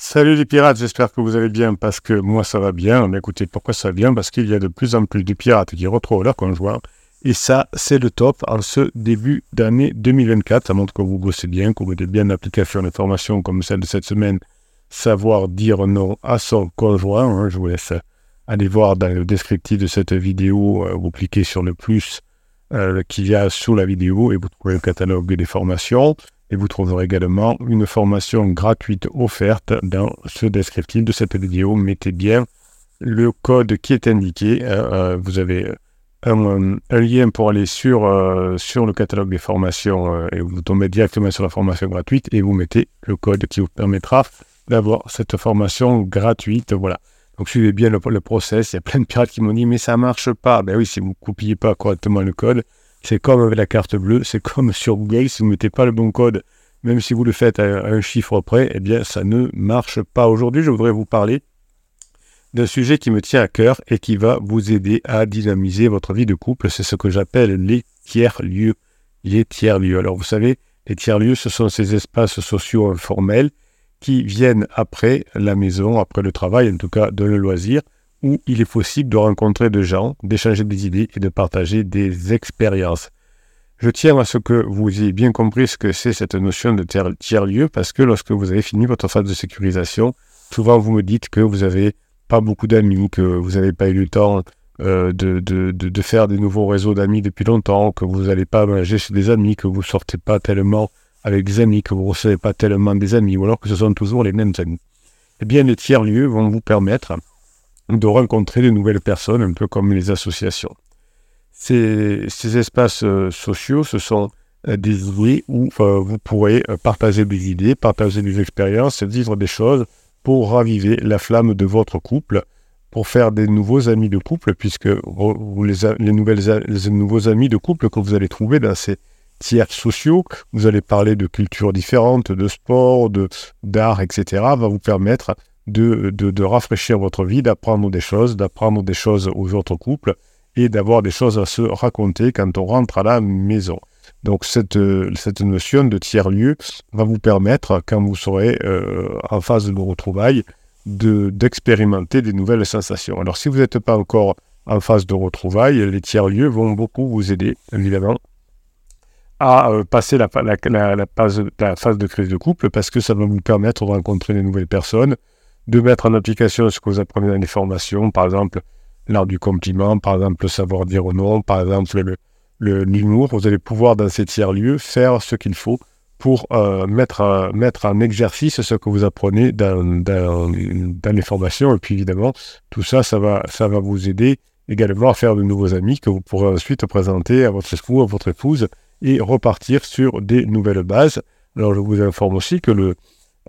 Salut les pirates, j'espère que vous allez bien parce que moi ça va bien. Mais écoutez, pourquoi ça va bien? Parce qu'il y a de plus en plus de pirates qui retrouvent leur conjoint. Et ça, c'est le top en ce début d'année 2024. Ça montre que vous bossez bien, que vous avez bien l'application de formation comme celle de cette semaine, savoir dire non à son conjoint. Hein. Je vous laisse aller voir dans le descriptif de cette vidéo. Euh, vous cliquez sur le plus euh, qu'il y a sous la vidéo et vous trouvez le catalogue des formations. Et vous trouverez également une formation gratuite offerte dans ce descriptif de cette vidéo. Mettez bien le code qui est indiqué. Euh, euh, vous avez un, lien pour aller sur, euh, sur le catalogue des formations et vous tombez directement sur la formation gratuite et vous mettez le code qui vous permettra d'avoir cette formation gratuite. Voilà. Donc suivez bien le, process. Il y a plein de pirates qui m'ont dit mais ça marche pas. Ben oui, si vous ne copiez pas correctement le code, c'est comme avec la carte bleue, c'est comme sur Google, si vous ne mettez pas le bon code, même si vous le faites à un chiffre près, eh bien ça ne marche pas. Aujourd'hui, je voudrais vous parler d'un sujet qui me tient à cœur et qui va vous aider à dynamiser votre vie de couple. C'est ce que j'appelle les tiers-lieux. Les tiers-lieux. Alors vous savez, les tiers-lieux, ce sont ces espaces sociaux informels qui viennent après la maison, après le travail, en tout cas de le loisir, où il est possible de rencontrer des gens, d'échanger des idées et de partager des expériences. Je tiens à ce que vous ayez bien compris ce que c'est cette notion de tiers-lieu, parce que lorsque vous avez fini votre phase de sécurisation, souvent vous me dites que vous n'avez pas beaucoup d'amis, que vous n'avez pas eu le temps euh, de, de, de, faire des nouveaux réseaux d'amis depuis longtemps, que vous n'allez pas manger chez des amis, que vous ne sortez pas tellement avec des amis, que vous ne recevez pas tellement des amis, ou alors que ce sont toujours les mêmes amis. Eh bien, les tiers-lieux vont vous permettre de rencontrer de nouvelles personnes, un peu comme les associations. Ces, ces espaces euh, sociaux, ce sont euh, des lieux où euh, vous pourrez partager des idées, partager des expériences, vivre des choses pour raviver la flamme de votre couple, pour faire des nouveaux amis de couple, puisque les, les, nouvelles, les nouveaux amis de couple que vous allez trouver dans ces tiers sociaux, vous allez parler de cultures différentes, de sport, de d'art, etc., va vous permettre de, rafraîchir votre vie, d'apprendre des choses, d'apprendre des choses aux autres couples et d'avoir des choses à se raconter quand on rentre à la maison. Donc cette, cette notion de tiers-lieu va vous permettre, quand vous serez euh, en phase de retrouvailles, d'expérimenter des nouvelles sensations. Alors si vous n'êtes pas encore en phase de retrouvailles, les tiers-lieux vont beaucoup vous aider, évidemment, à euh, passer la, phase, la phase de crise de couple parce que ça va vous permettre de rencontrer des nouvelles personnes, de mettre en application ce que vous apprenez dans les formations, par exemple l'art du compliment, par exemple le savoir dire non, par exemple le, l'humour. Vous allez pouvoir dans ces tiers-lieux faire ce qu'il faut pour euh, mettre, en exercice ce que vous apprenez dans, les formations. Et puis évidemment, tout ça, ça va, ça va vous aider également à faire de nouveaux amis que vous pourrez ensuite présenter à votre époux, à votre épouse et repartir sur des nouvelles bases. Alors je vous informe aussi que le,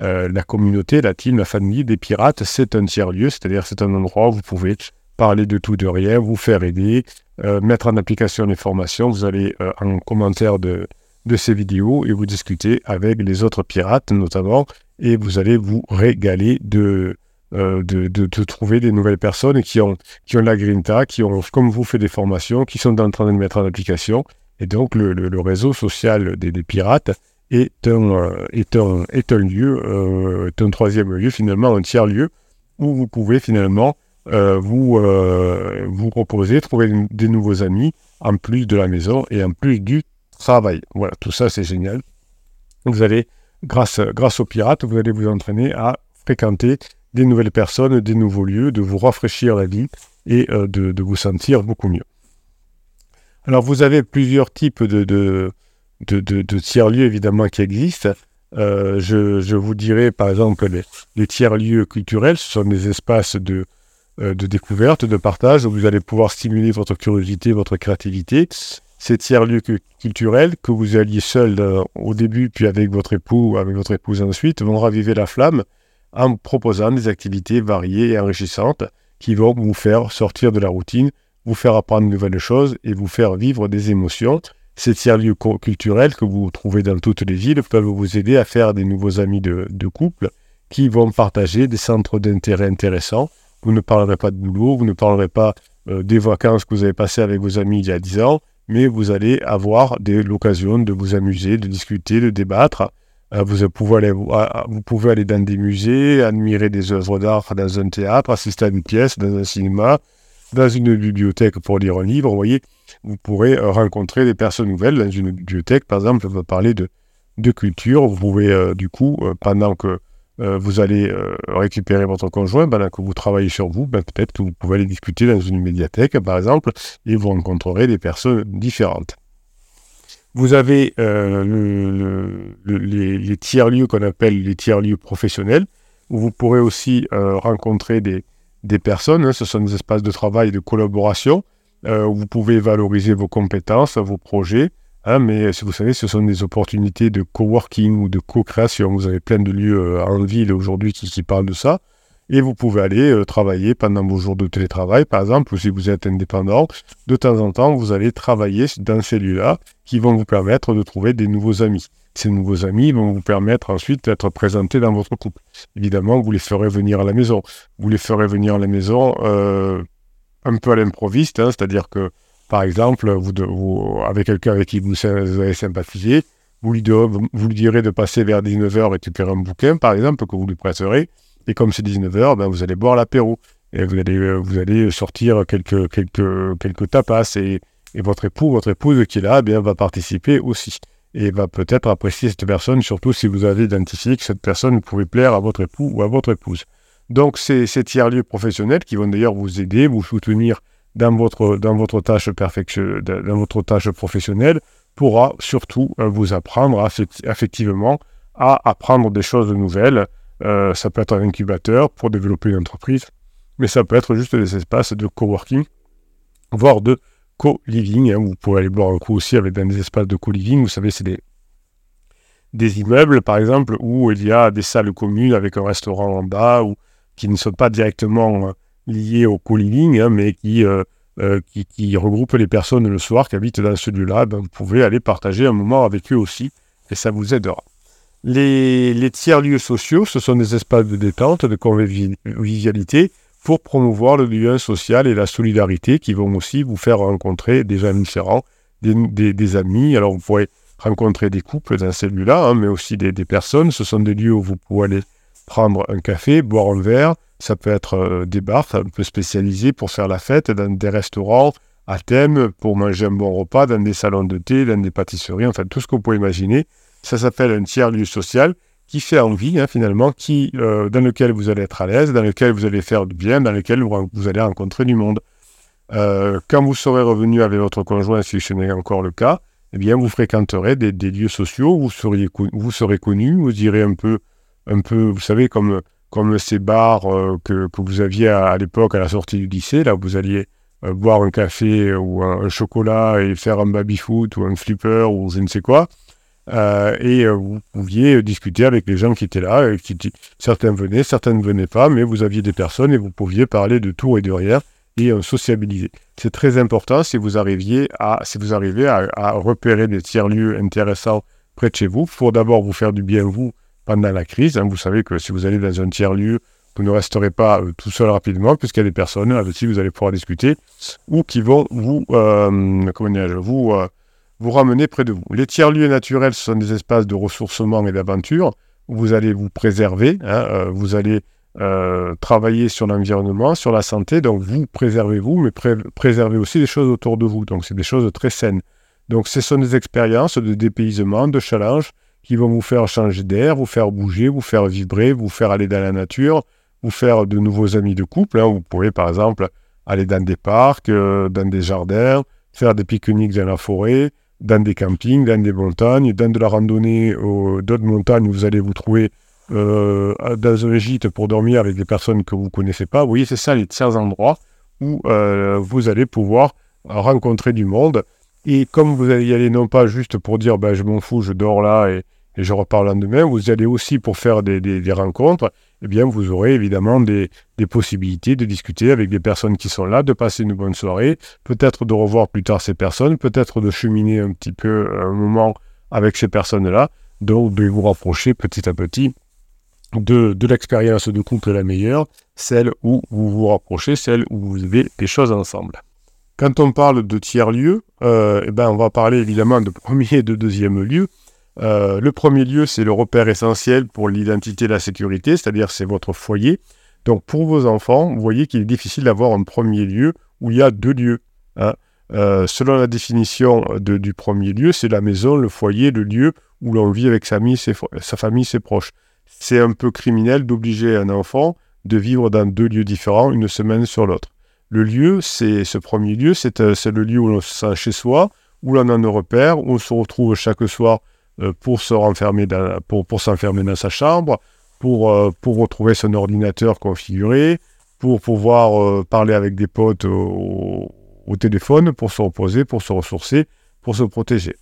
euh, la communauté, la team, la famille des pirates, c'est un tiers-lieu, c'est-à-dire c'est un endroit où vous pouvez parler de tout, de rien, vous faire aider, euh, mettre en application les formations. Vous allez euh, en commentaire de, ces vidéos et vous discuter avec les autres pirates notamment, et vous allez vous régaler de, de, trouver des nouvelles personnes qui ont, qui ont la grinta, qui ont, comme vous, fait des formations, qui sont en train de mettre en application. Et donc le, réseau social des pirates est un, euh, est un, est un lieu, euh, est un troisième lieu, finalement, un tiers lieu, où vous pouvez finalement euh, vous, vous proposer, trouver des nouveaux amis, en plus de la maison et en plus du travail. Voilà, tout ça, c'est génial. Vous allez, grâce, grâce aux pirates, vous allez vous entraîner à fréquenter des nouvelles personnes, des nouveaux lieux, de vous rafraîchir la vie et de, vous sentir beaucoup mieux. Alors, vous avez plusieurs types de de, tiers-lieux évidemment qui existent. Euh, je, vous dirais par exemple les, les tiers-lieux culturels, ce sont des espaces de, euh, de découverte, de partage, où vous allez pouvoir stimuler votre curiosité, votre créativité. Ces tiers-lieux culturels, que vous alliez seul euh, au début, puis avec votre époux ou avec votre épouse ensuite, vont raviver la flamme en proposant des activités variées et enrichissantes qui vont vous faire sortir de la routine, vous faire apprendre de nouvelles choses et vous faire vivre des émotions ces tiers-lieux culturels que vous trouvez dans toutes les villes peuvent vous aider à faire des nouveaux amis de, couple qui vont partager des centres d'intérêt intéressants. Vous ne parlerez pas de boulot, vous ne parlerez pas euh, des vacances que vous avez passées avec vos amis il y a 10 ans, mais vous allez avoir l'occasion de vous amuser, de discuter, de débattre vous, pouvez aller, vous pouvez aller dans des musées, admirer des œuvres d'art dans un théâtre, assister à une pièce, dans un cinéma, dans une bibliothèque pour lire un livre. Vous voyez, vous pourrez rencontrer des personnes nouvelles dans une bibliothèque. Par exemple, on va parler de, culture. Vous pouvez, du coup, pendant que vous allez récupérer votre conjoint, pendant que vous travaillez sur vous, ben, peut-être que vous pouvez aller discuter dans une médiathèque, par exemple, et vous rencontrerez des personnes différentes. Vous avez euh, les, tiers-lieux qu'on appelle les tiers-lieux professionnels, où vous pourrez aussi euh, rencontrer des, personnes. Hein. ce sont des espaces de travail et de collaboration, euh, où vous pouvez valoriser vos compétences, vos projets. Hein, mais vous savez, ce sont des opportunités de coworking ou de co-création. Vous avez plein de lieux en ville aujourd'hui qui parlent de ça et vous pouvez aller euh, travailler pendant vos jours de télétravail, par exemple, ou si vous êtes indépendant, de temps en temps, vous allez travailler dans ces lieux-là qui vont vous permettre de trouver des nouveaux amis. Ces nouveaux amis vont vous permettre ensuite d'être présentés dans votre couple. Évidemment, vous les ferez venir à la maison. Vous les ferez venir à la maison euh, un peu à l'improviste, hein, c'est-à-dire que, par exemple, vous, vous avec quelqu'un avec qui vous, avez sympathisé, vous lui, vous direz de passer vers 19h récupérer un bouquin, par exemple, que vous lui prêterez, et comme c'est 19h, ben, vous allez boire l'apéro. Et vous allez, euh, vous allez sortir quelques, quelques, quelques tapas. Et, et votre époux, votre épouse qui est là, eh bien, va participer aussi. Et va peut-être apprécier cette personne, surtout si vous avez identifié que cette personne pouvait plaire à votre époux ou à votre épouse. Donc, c'est ces tiers-lieux professionnels qui vont d'ailleurs vous aider, vous soutenir dans votre, dans votre, tâche, professionnelle, pourra surtout euh, vous apprendre effectivement à apprendre des choses nouvelles, euh, ça peut être un incubateur pour développer une entreprise, mais ça peut être juste des espaces de coworking, voire de co-living. Hein. Vous pouvez aller boire un coup aussi avec des espaces de co-living. Vous savez, c'est des, des immeubles, par exemple, où il y a des salles communes avec un restaurant en bas, ou qui ne sont pas directement euh, liés au co-living, hein, mais qui, euh, qui, qui, regroupent les personnes le soir qui habitent dans ce lieu-là. Vous pouvez aller partager un moment avec eux aussi, et ça vous aidera. Les, tiers-lieux sociaux, ce sont des espaces de détente, de convivialité pour promouvoir le lien social et la solidarité qui vont aussi vous faire rencontrer des gens différents, des, amis. Alors vous pourrez rencontrer des couples dans ces lieux-là, hein, mais aussi des, personnes. Ce sont des lieux où vous pouvez aller prendre un café, boire un verre. Ça peut être euh, des bars un peu spécialisés pour faire la fête, dans des restaurants à thème, pour manger un bon repas, dans des salons de thé, dans des pâtisseries, enfin tout ce que vous pouvez imaginer. Ça s'appelle un tiers-lieu social qui fait envie, hein, finalement, qui, euh, dans lequel vous allez être à l'aise, dans lequel vous allez faire du bien, dans lequel vous, allez rencontrer du monde. Euh, quand vous serez revenu avec votre conjoint, si ce n'est encore le cas, eh bien, vous fréquenterez des, lieux sociaux, vous, seriez, vous serez connu, vous irez un peu, un peu, vous savez, comme, comme ces bars euh, que, que, vous aviez à, l'époque à la sortie du lycée, là où vous alliez boire un café ou un, un, chocolat et faire un baby-foot ou un flipper ou je ne sais quoi. Euh, et euh, vous pouviez discuter avec les gens qui étaient là. certains venaient, certains ne venaient pas, mais vous aviez des personnes et vous pouviez parler de tout et de rien et euh, sociabiliser. C'est très important si vous arriviez à, si vous arrivez à, repérer des tiers-lieux intéressants près de chez vous, pour d'abord vous faire du bien vous pendant la crise. Hein. Vous savez que si vous allez dans un tiers-lieu, vous ne resterez pas tout seul rapidement, puisqu'il y a des personnes avec qui vous allez pouvoir discuter ou qui vont vous, comment vous vous ramener près de vous. Les tiers-lieux naturels, ce sont des espaces de ressourcement et d'aventure où vous allez vous préserver, hein, euh, vous allez euh, travailler sur l'environnement, sur la santé, donc vous préservez-vous, mais préservez aussi les choses autour de vous, donc c'est des choses très saines. Donc ce sont des expériences de dépaysement, de challenge qui vont vous faire changer d'air, vous faire bouger, vous faire vibrer, vous faire aller dans la nature, vous faire de nouveaux amis de couple. Hein. Vous pouvez par exemple aller dans des parcs, euh, dans des jardins, faire des pique-niques dans la forêt, dans des campings, dans des montagnes, dans de la randonnée, d'autres montagnes, vous allez vous trouver euh, dans un gîte pour dormir avec des personnes que vous ne connaissez pas. Vous voyez, c'est ça les tiers endroits où euh, vous allez pouvoir rencontrer du monde. Et comme vous allez y aller non pas juste pour dire ben, je m'en fous, je dors là et, je repars le lendemain, vous allez aussi pour faire des, rencontres eh bien, vous aurez évidemment des, possibilités de discuter avec des personnes qui sont là, de passer une bonne soirée, peut-être de revoir plus tard ces personnes, peut-être de cheminer un petit peu un moment avec ces personnes-là, donc de vous rapprocher petit à petit de, l'expérience de couple la meilleure, celle où vous vous rapprochez, celle où vous vivez des choses ensemble. Quand on parle de tiers-lieux, euh, eh ben on va parler évidemment de premier et de deuxième lieu. Euh, le premier lieu, c'est le repère essentiel pour l'identité et la sécurité, c'est-à-dire c'est votre foyer. Donc pour vos enfants, vous voyez qu'il est difficile d'avoir un premier lieu où il y a deux lieux. Hein. Euh, selon la définition du premier lieu, c'est la maison, le foyer, le lieu où l'on vit avec sa famille, sa famille, ses proches. C'est un peu criminel d'obliger un enfant de vivre dans deux lieux différents une semaine sur l'autre. Le lieu, c'est ce premier lieu, c'est euh, le lieu où l'on se sent chez soi, où l'on a un repère, où on se retrouve chaque soir pour se renfermer pour, pour s'enfermer dans sa chambre, pour, euh, pour retrouver son ordinateur configuré, pour pouvoir parler avec des potes au, au, téléphone, pour se reposer, pour se ressourcer, pour se protéger.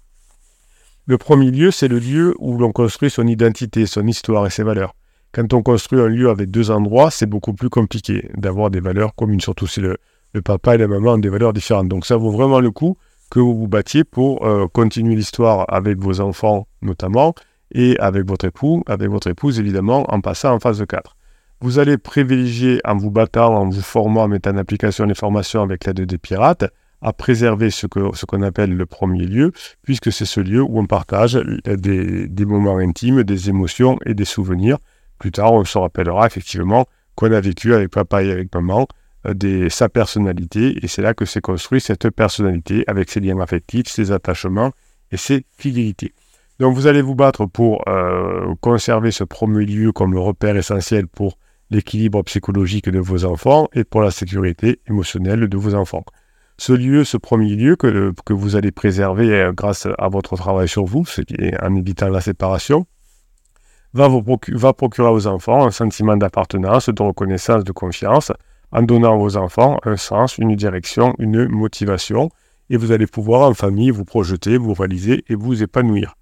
Le premier lieu, c'est le lieu où l'on construit son identité, son histoire et ses valeurs. Quand on construit un lieu avec deux endroits, c'est beaucoup plus compliqué d'avoir des valeurs communes, surtout si le, papa et la maman ont des valeurs différentes. Donc ça vaut vraiment le coup que vous vous battiez pour euh, continuer l'histoire avec vos enfants notamment et avec votre époux, avec votre épouse évidemment, en passant en phase 4. Vous allez privilégier en vous battant, en vous formant, en mettant en application les formations avec l'aide des pirates, à préserver ce qu'on ce appelle le premier lieu, puisque c'est ce lieu où on partage des, des moments intimes, des émotions et des souvenirs plus tard, on se rappellera effectivement qu'on a vécu avec papa et avec maman des, sa personnalité, et c'est là que s'est construit cette personnalité avec ses liens affectifs, ses attachements et ses fidélités. Donc vous allez vous battre pour euh, conserver ce premier lieu comme le repère essentiel pour l'équilibre psychologique de vos enfants et pour la sécurité émotionnelle de vos enfants. Ce lieu, ce premier lieu que, que vous allez préserver euh, grâce à votre travail sur vous, en évitant la séparation, va, vous va procurer vos enfants un sentiment d'appartenance, de reconnaissance, de confiance, en donnant à vos enfants un sens, une direction, une motivation, et vous allez pouvoir en famille vous projeter, vous réaliser et vous épanouir.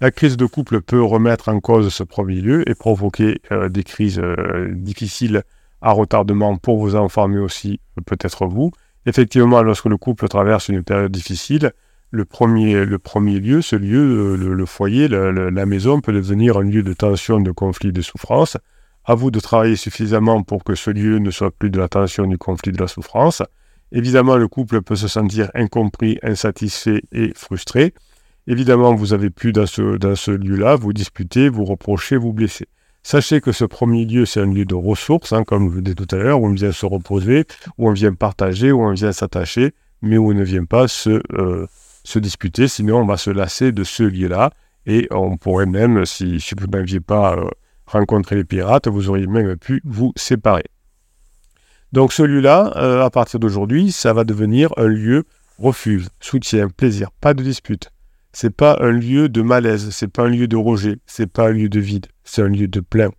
La crise de couple peut remettre en cause ce premier lieu et provoquer euh, des crises euh, difficiles à retardement pour vos enfants, mais aussi euh, peut-être vous. Effectivement, lorsque le couple traverse une période difficile, le premier, le premier lieu, ce lieu, le, foyer, la maison peut devenir un lieu de tension, de conflit, de souffrance. À vous de travailler suffisamment pour que ce lieu ne soit plus de la tension, du conflit, de la souffrance. Évidemment, le couple peut se sentir incompris, insatisfait et frustré. Évidemment, vous avez pu dans ce, dans ce lieu-là vous disputer, vous reprocher, vous blesser. Sachez que ce premier lieu, c'est un lieu de ressources, hein, comme je vous disais tout à l'heure, où on vient se reposer, où on vient partager, où on vient s'attacher, mais où on ne vient pas se, euh, se disputer, sinon on va se lasser de ce lieu-là. Et on pourrait même, si, vous n'aviez pas euh, rencontré les pirates, vous auriez même pu vous séparer. Donc celui-là, euh, à partir d'aujourd'hui, ça va devenir un lieu refuge, soutien, plaisir, pas de dispute. C'est pas un lieu de malaise, c'est pas un lieu de rejet, c'est pas un lieu de vide, c'est un lieu de plein.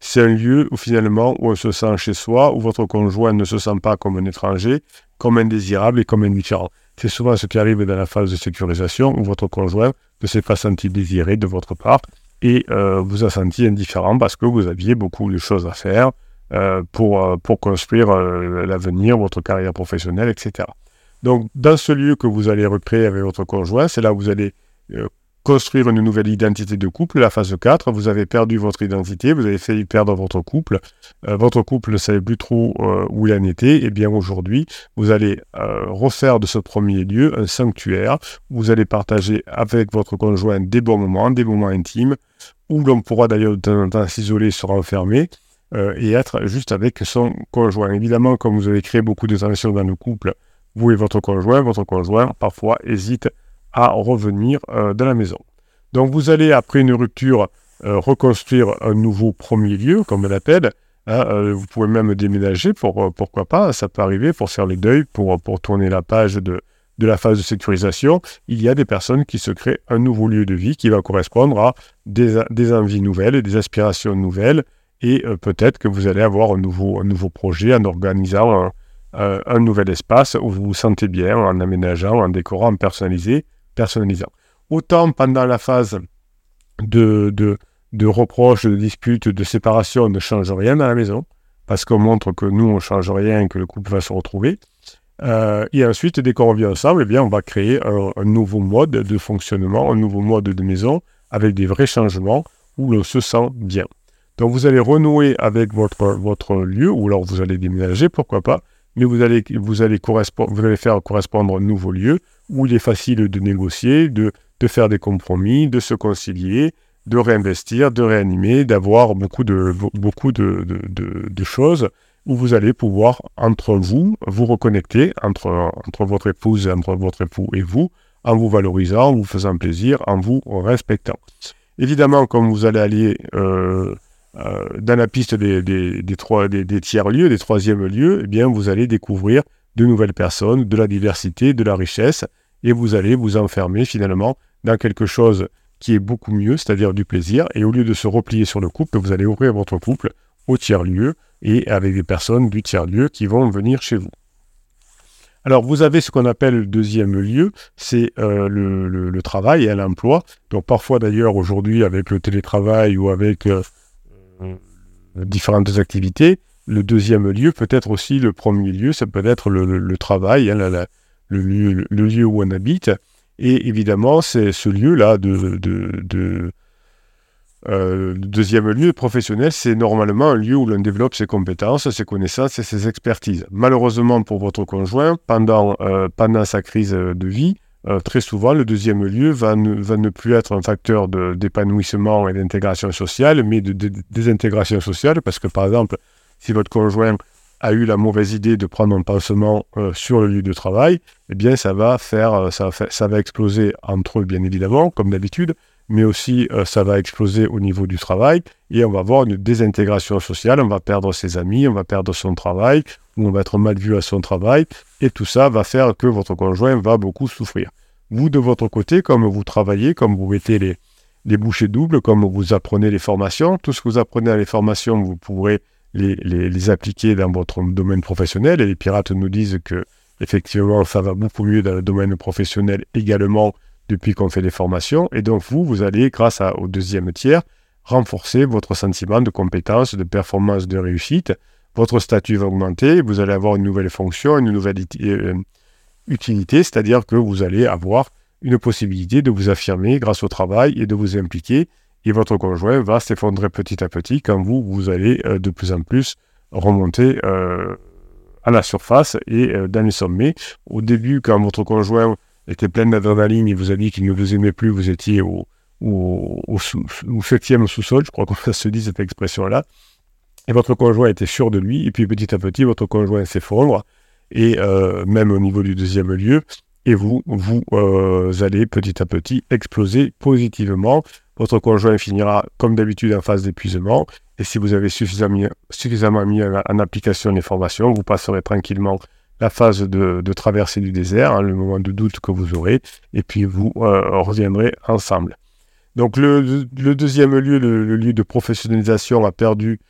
C'est un lieu où finalement où on se sent chez soi, où votre conjoint ne se sent pas comme un étranger, comme indésirable et comme indifférent. C'est souvent ce qui arrive dans la phase de sécurisation où votre conjoint ne s'est pas senti désiré de votre part et euh, vous a senti indifférent parce que vous aviez beaucoup de choses à faire euh, pour, euh, pour construire l'avenir, votre carrière professionnelle, etc. Donc, dans ce lieu que vous allez recréer avec votre conjoint, c'est là où vous allez construire une nouvelle identité de couple, la phase 4, vous avez perdu votre identité, vous avez failli perdre votre couple, euh, votre couple ne savait plus trop euh, où il en était, et eh bien aujourd'hui, vous allez euh, refaire de ce premier lieu un sanctuaire, où vous allez partager avec votre conjoint des bons moments, des moments intimes, où l'on pourra d'ailleurs de temps en temps s'isoler, se renfermer, et être juste avec son conjoint. Évidemment, comme vous avez créé beaucoup de tensions dans le couple, vous et votre conjoint, votre conjoint parfois hésite à revenir euh, dans la maison. Donc vous allez, après une rupture, euh, reconstruire un nouveau premier lieu, comme on l'appelle. Hein, euh, vous pouvez même déménager, pour, pourquoi pas, ça peut arriver pour faire les deuils, pour, pour tourner la page de, de la phase de sécurisation. Il y a des personnes qui se créent un nouveau lieu de vie qui va correspondre à des, des envies nouvelles, des aspirations nouvelles, et peut-être que vous allez avoir un nouveau, un nouveau projet en organisant un, un, nouvel espace où vous vous sentez bien, en aménageant, en décorant, en personnalisé, personnalisant. Autant pendant la phase de, de, de reproches, de disputes, de séparation, on ne change rien dans la maison, parce qu'on montre que nous, on ne change rien que le couple va se retrouver. Euh, et ensuite, dès qu'on revient ensemble, eh bien, on va créer un, nouveau mode de fonctionnement, un nouveau mode de maison, avec des vrais changements où l'on se sent bien. Donc vous allez renouer avec votre, votre lieu, ou alors vous allez déménager, pourquoi pas, mais vous allez, vous allez, vous allez faire correspondre un nouveau lieu où il est facile de négocier, de, de faire des compromis, de se concilier, de réinvestir, de réanimer, d'avoir beaucoup de, beaucoup de, de, choses où vous allez pouvoir, entre vous, vous reconnecter, entre, entre votre épouse, entre votre époux et vous, en vous valorisant, en vous faisant plaisir, en vous respectant. Évidemment, comme vous allez aller euh, euh, dans la piste des, trois, des, tiers-lieux, des troisièmes lieux, eh bien, vous allez découvrir de nouvelles personnes, de la diversité, de la richesse, et vous allez vous enfermer finalement dans quelque chose qui est beaucoup mieux, c'est-à-dire du plaisir, et au lieu de se replier sur le couple, vous allez ouvrir votre couple au tiers-lieu et avec des personnes du tiers-lieu qui vont venir chez vous. Alors, vous avez ce qu'on appelle le deuxième lieu, c'est euh, le, travail et l'emploi. Donc, parfois d'ailleurs, aujourd'hui, avec le télétravail ou avec euh, différentes activités, le deuxième lieu peut être aussi le premier lieu, ça peut être le, travail, hein, le, lieu, où on habite. Et évidemment, c'est ce lieu-là de, euh, le deuxième lieu professionnel, c'est normalement un lieu où l'on développe ses compétences, ses connaissances et ses expertises. Malheureusement pour votre conjoint, pendant, euh, pendant sa crise de vie, euh, très souvent, le deuxième lieu va ne, plus être un facteur d'épanouissement et d'intégration sociale, mais de, désintégration sociale, parce que par exemple, si votre conjoint a eu la mauvaise idée de prendre un pansement sur le lieu de travail, eh bien, ça va faire, ça va exploser entre eux, bien évidemment, comme d'habitude, mais aussi euh, ça va exploser au niveau du travail et on va avoir une désintégration sociale, on va perdre ses amis, on va perdre son travail, ou on va être mal vu à son travail, et tout ça va faire que votre conjoint va beaucoup souffrir. Vous, de votre côté, comme vous travaillez, comme vous mettez les, les bouchées doubles, comme vous apprenez les formations, tout ce que vous apprenez à les formations, vous pourrez les, appliquer dans votre domaine professionnel, et les pirates nous disent que effectivement ça va beaucoup mieux dans le domaine professionnel également depuis qu'on fait des formations. Et donc, vous, vous allez, grâce au deuxième tiers, renforcer votre sentiment de compétence, de performance, de réussite. Votre statut va augmenter, vous allez avoir une nouvelle fonction, une nouvelle euh, utilité, c'est-à-dire que vous allez avoir une possibilité de vous affirmer grâce au travail et de vous impliquer. Et votre conjoint va s'effondrer petit à petit quand vous, allez euh, de plus en plus remonter euh, à la surface et dans les sommets. Au début, quand votre conjoint était plein d'adrénaline, il vous a dit qu'il ne vous aimait plus, vous étiez au, au, septième sous-sol, je crois qu'on se dit cette expression-là, et votre conjoint était sûr de lui, et puis petit à petit, votre conjoint s'effondre, et euh, même au niveau du deuxième lieu, et vous, vous euh, allez petit à petit exploser positivement. Votre conjoint finira comme d'habitude en phase d'épuisement, et si vous avez suffisamment, suffisamment mis en application les formations, vous passerez tranquillement la phase de, traversée du désert, hein, le moment de doute que vous aurez, et puis vous euh, reviendrez ensemble. Donc le, deuxième lieu, le, lieu de professionnalisation, a perdu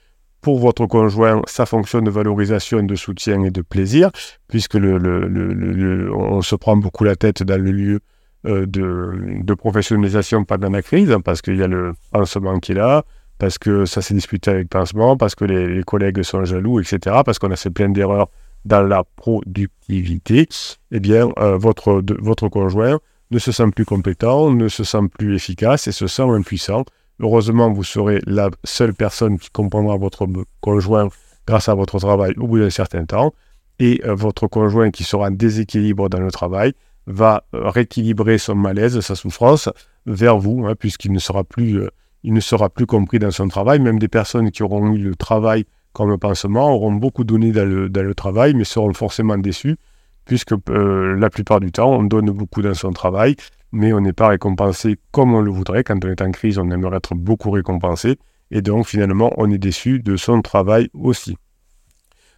pour votre conjoint sa fonction de valorisation, de soutien et de plaisir, puisque le, on se prend beaucoup la tête dans le lieu euh, de, professionnalisation pendant la crise, parce qu'il y a le pansement qui est là, parce que ça s'est disputé avec pansement, parce que les, collègues sont jaloux, etc., parce qu'on a fait plein d'erreurs dans la productivité, eh bien, euh, votre, votre conjoint ne se sent plus compétent, ne se sent plus efficace et se sent impuissant. Heureusement, vous serez la seule personne qui comprendra votre conjoint grâce à votre travail au bout d'un certain temps. Et euh, votre conjoint qui sera en déséquilibre dans le travail va euh, rééquilibrer son malaise, sa souffrance vers vous, hein, puisqu'il ne sera plus, il ne sera plus compris dans son travail. Même des personnes qui auront eu le travail comme pansement auront beaucoup donné dans le, travail, mais seront forcément déçus, puisque euh, la plupart du temps, on donne beaucoup dans son travail, mais on n'est pas récompensé comme on le voudrait. Quand on est en crise, on aimerait être beaucoup récompensé, et donc finalement, on est déçu de son travail aussi.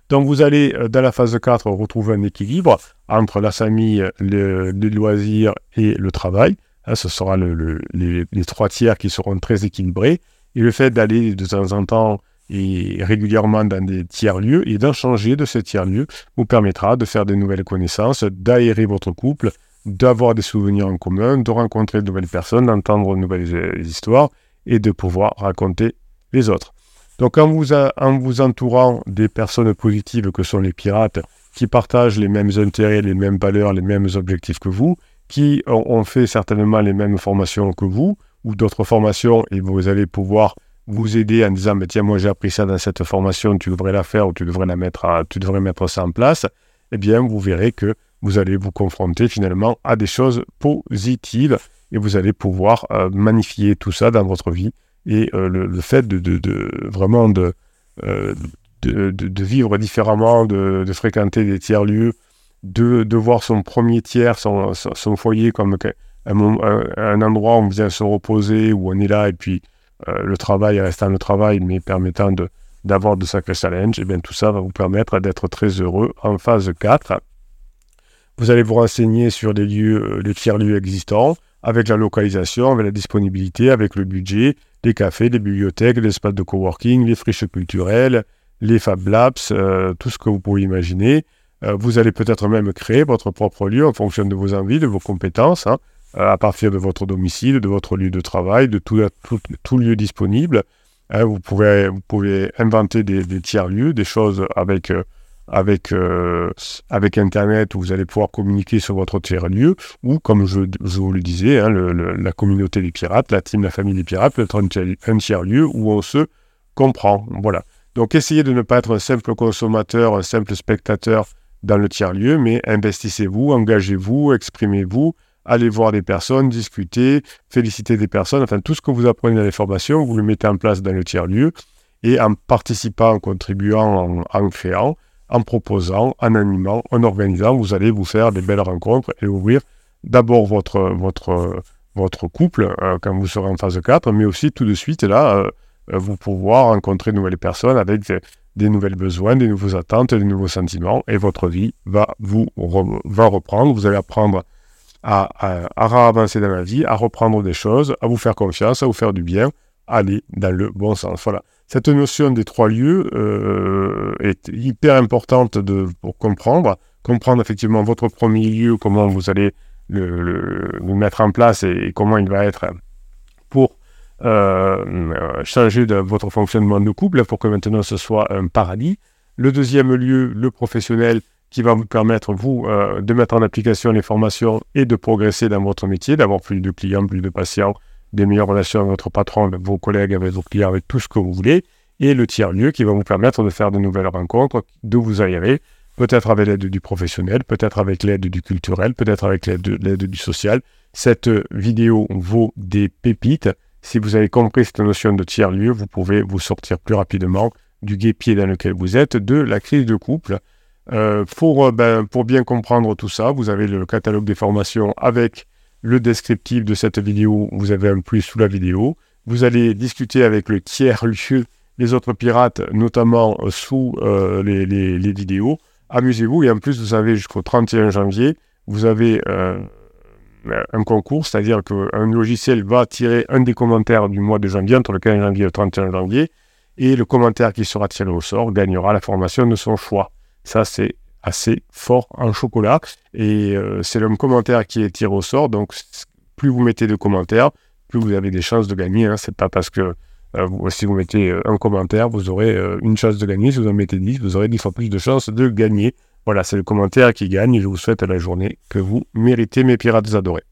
Donc vous allez, euh, dans la phase 4, retrouver un équilibre entre la famille, le, les loisirs et le travail. Hein, ce sera les, trois tiers qui seront très équilibrés. Et le fait d'aller de temps en temps et régulièrement dans des tiers-lieux et d'en changer de ces tiers-lieux vous permettra de faire de nouvelles connaissances, d'aérer votre couple, d'avoir des souvenirs en commun, de rencontrer de nouvelles personnes, d'entendre de nouvelles euh, histoires et de pouvoir raconter les autres. Donc en vous, en vous entourant des personnes positives que sont les pirates, qui partagent les mêmes intérêts, les mêmes valeurs, les mêmes objectifs que vous, qui ont fait certainement les mêmes formations que vous, ou d'autres formations, et vous allez pouvoir vous aider en disant, mais tiens, moi j'ai appris ça dans cette formation, tu devrais la faire ou tu devrais la mettre, tu devrais mettre ça en place, eh bien, vous verrez que vous allez vous confronter finalement à des choses positives et vous allez pouvoir magnifier tout ça dans votre vie. Et le, fait de, vraiment de, de, vivre différemment, de, fréquenter des tiers-lieux, de, voir son premier tiers, son, foyer comme un, endroit où on vient se reposer, où on est là, et puis le travail restant le travail, mais permettant d'avoir de sacrés challenges, et bien tout ça va vous permettre d'être très heureux en phase 4. Vous allez vous renseigner sur les lieux, euh, les tiers-lieux existants, avec la localisation, avec la disponibilité, avec le budget, les cafés, les bibliothèques, les espaces de coworking, les friches culturelles, les Fab Labs, euh, tout ce que vous pouvez imaginer. Euh, vous allez peut-être même créer votre propre lieu en fonction de vos envies, de vos compétences, hein, à partir de votre domicile, de votre lieu de travail, de tout, lieu disponible. Hein, vous, pouvez, inventer des tiers-lieux, des choses avec avec, euh, avec Internet où vous allez pouvoir communiquer sur votre tiers-lieu, ou comme je, vous le disais, hein, la communauté des pirates, la team, la famille des pirates peut être un tiers-lieu où on se comprend. Voilà. Donc essayez de ne pas être un simple consommateur, un simple spectateur dans le tiers-lieu, mais investissez-vous, engagez-vous, exprimez-vous, allez voir des personnes, discuter, féliciter des personnes, enfin tout ce que vous apprenez dans les formations, vous le mettez en place dans le tiers-lieu, et en participant, en contribuant, en créant, en proposant, en animant, en organisant, vous allez vous faire des belles rencontres et ouvrir d'abord votre, couple euh, quand vous serez en phase 4, mais aussi tout de suite, là, euh, euh, vous pouvoir rencontrer de nouvelles personnes avec des, nouvelles besoins, des nouveaux attentes, des nouveaux sentiments, et votre vie va vous va reprendre. Vous allez apprendre à, à, avancer dans la vie, à reprendre des choses, à vous faire confiance, à vous faire du bien, aller dans le bon sens. Voilà. Cette notion des trois lieux euh, est hyper importante pour comprendre. Comprendre effectivement votre premier lieu, comment vous allez le, mettre en place et, comment il va être pour euh, changer de votre fonctionnement de couple, pour que maintenant ce soit un paradis. Le deuxième lieu, le professionnel, qui va vous permettre, vous, euh, de mettre en application les formations et de progresser dans votre métier, d'avoir plus de clients, plus de patients, des meilleures relations avec votre patron, avec vos collègues, avec vos clients, avec tout ce que vous voulez, et le tiers-lieu qui va vous permettre de faire de nouvelles rencontres, de vous aérer, peut-être avec l'aide du professionnel, peut-être avec l'aide du culturel, peut-être avec l'aide du social. Cette vidéo vaut des pépites. Si vous avez compris cette notion de tiers-lieu, vous pouvez vous sortir plus rapidement du guépier dans lequel vous êtes, de la crise de couple. Euh, pour, euh, ben, pour bien comprendre tout ça, vous avez le catalogue des formations avec le descriptif de cette vidéo, vous avez un plus sous la vidéo. Vous allez discuter avec le tiers lieu, les autres pirates, notamment euh, sous euh, les, vidéos. Amusez-vous et en plus, vous avez jusqu'au 31 janvier, vous avez euh, un concours, c'est-à-dire qu'un logiciel va tirer un des commentaires du mois de janvier, entre le 15 janvier et le 31 janvier, et le commentaire qui sera tiré au sort gagnera la formation de son choix. Ça, c'est assez fort en chocolat. Et euh, c'est le commentaire qui est tiré au sort. Donc, plus vous mettez de commentaires, plus vous avez des chances de gagner. Hein. C'est pas parce que euh, si vous mettez euh, un commentaire, vous aurez une chance de gagner. Si vous en mettez 10, vous aurez 10 fois plus de chances de gagner. Voilà, c'est le commentaire qui gagne. Je vous souhaite la journée que vous méritez, mes pirates adorés.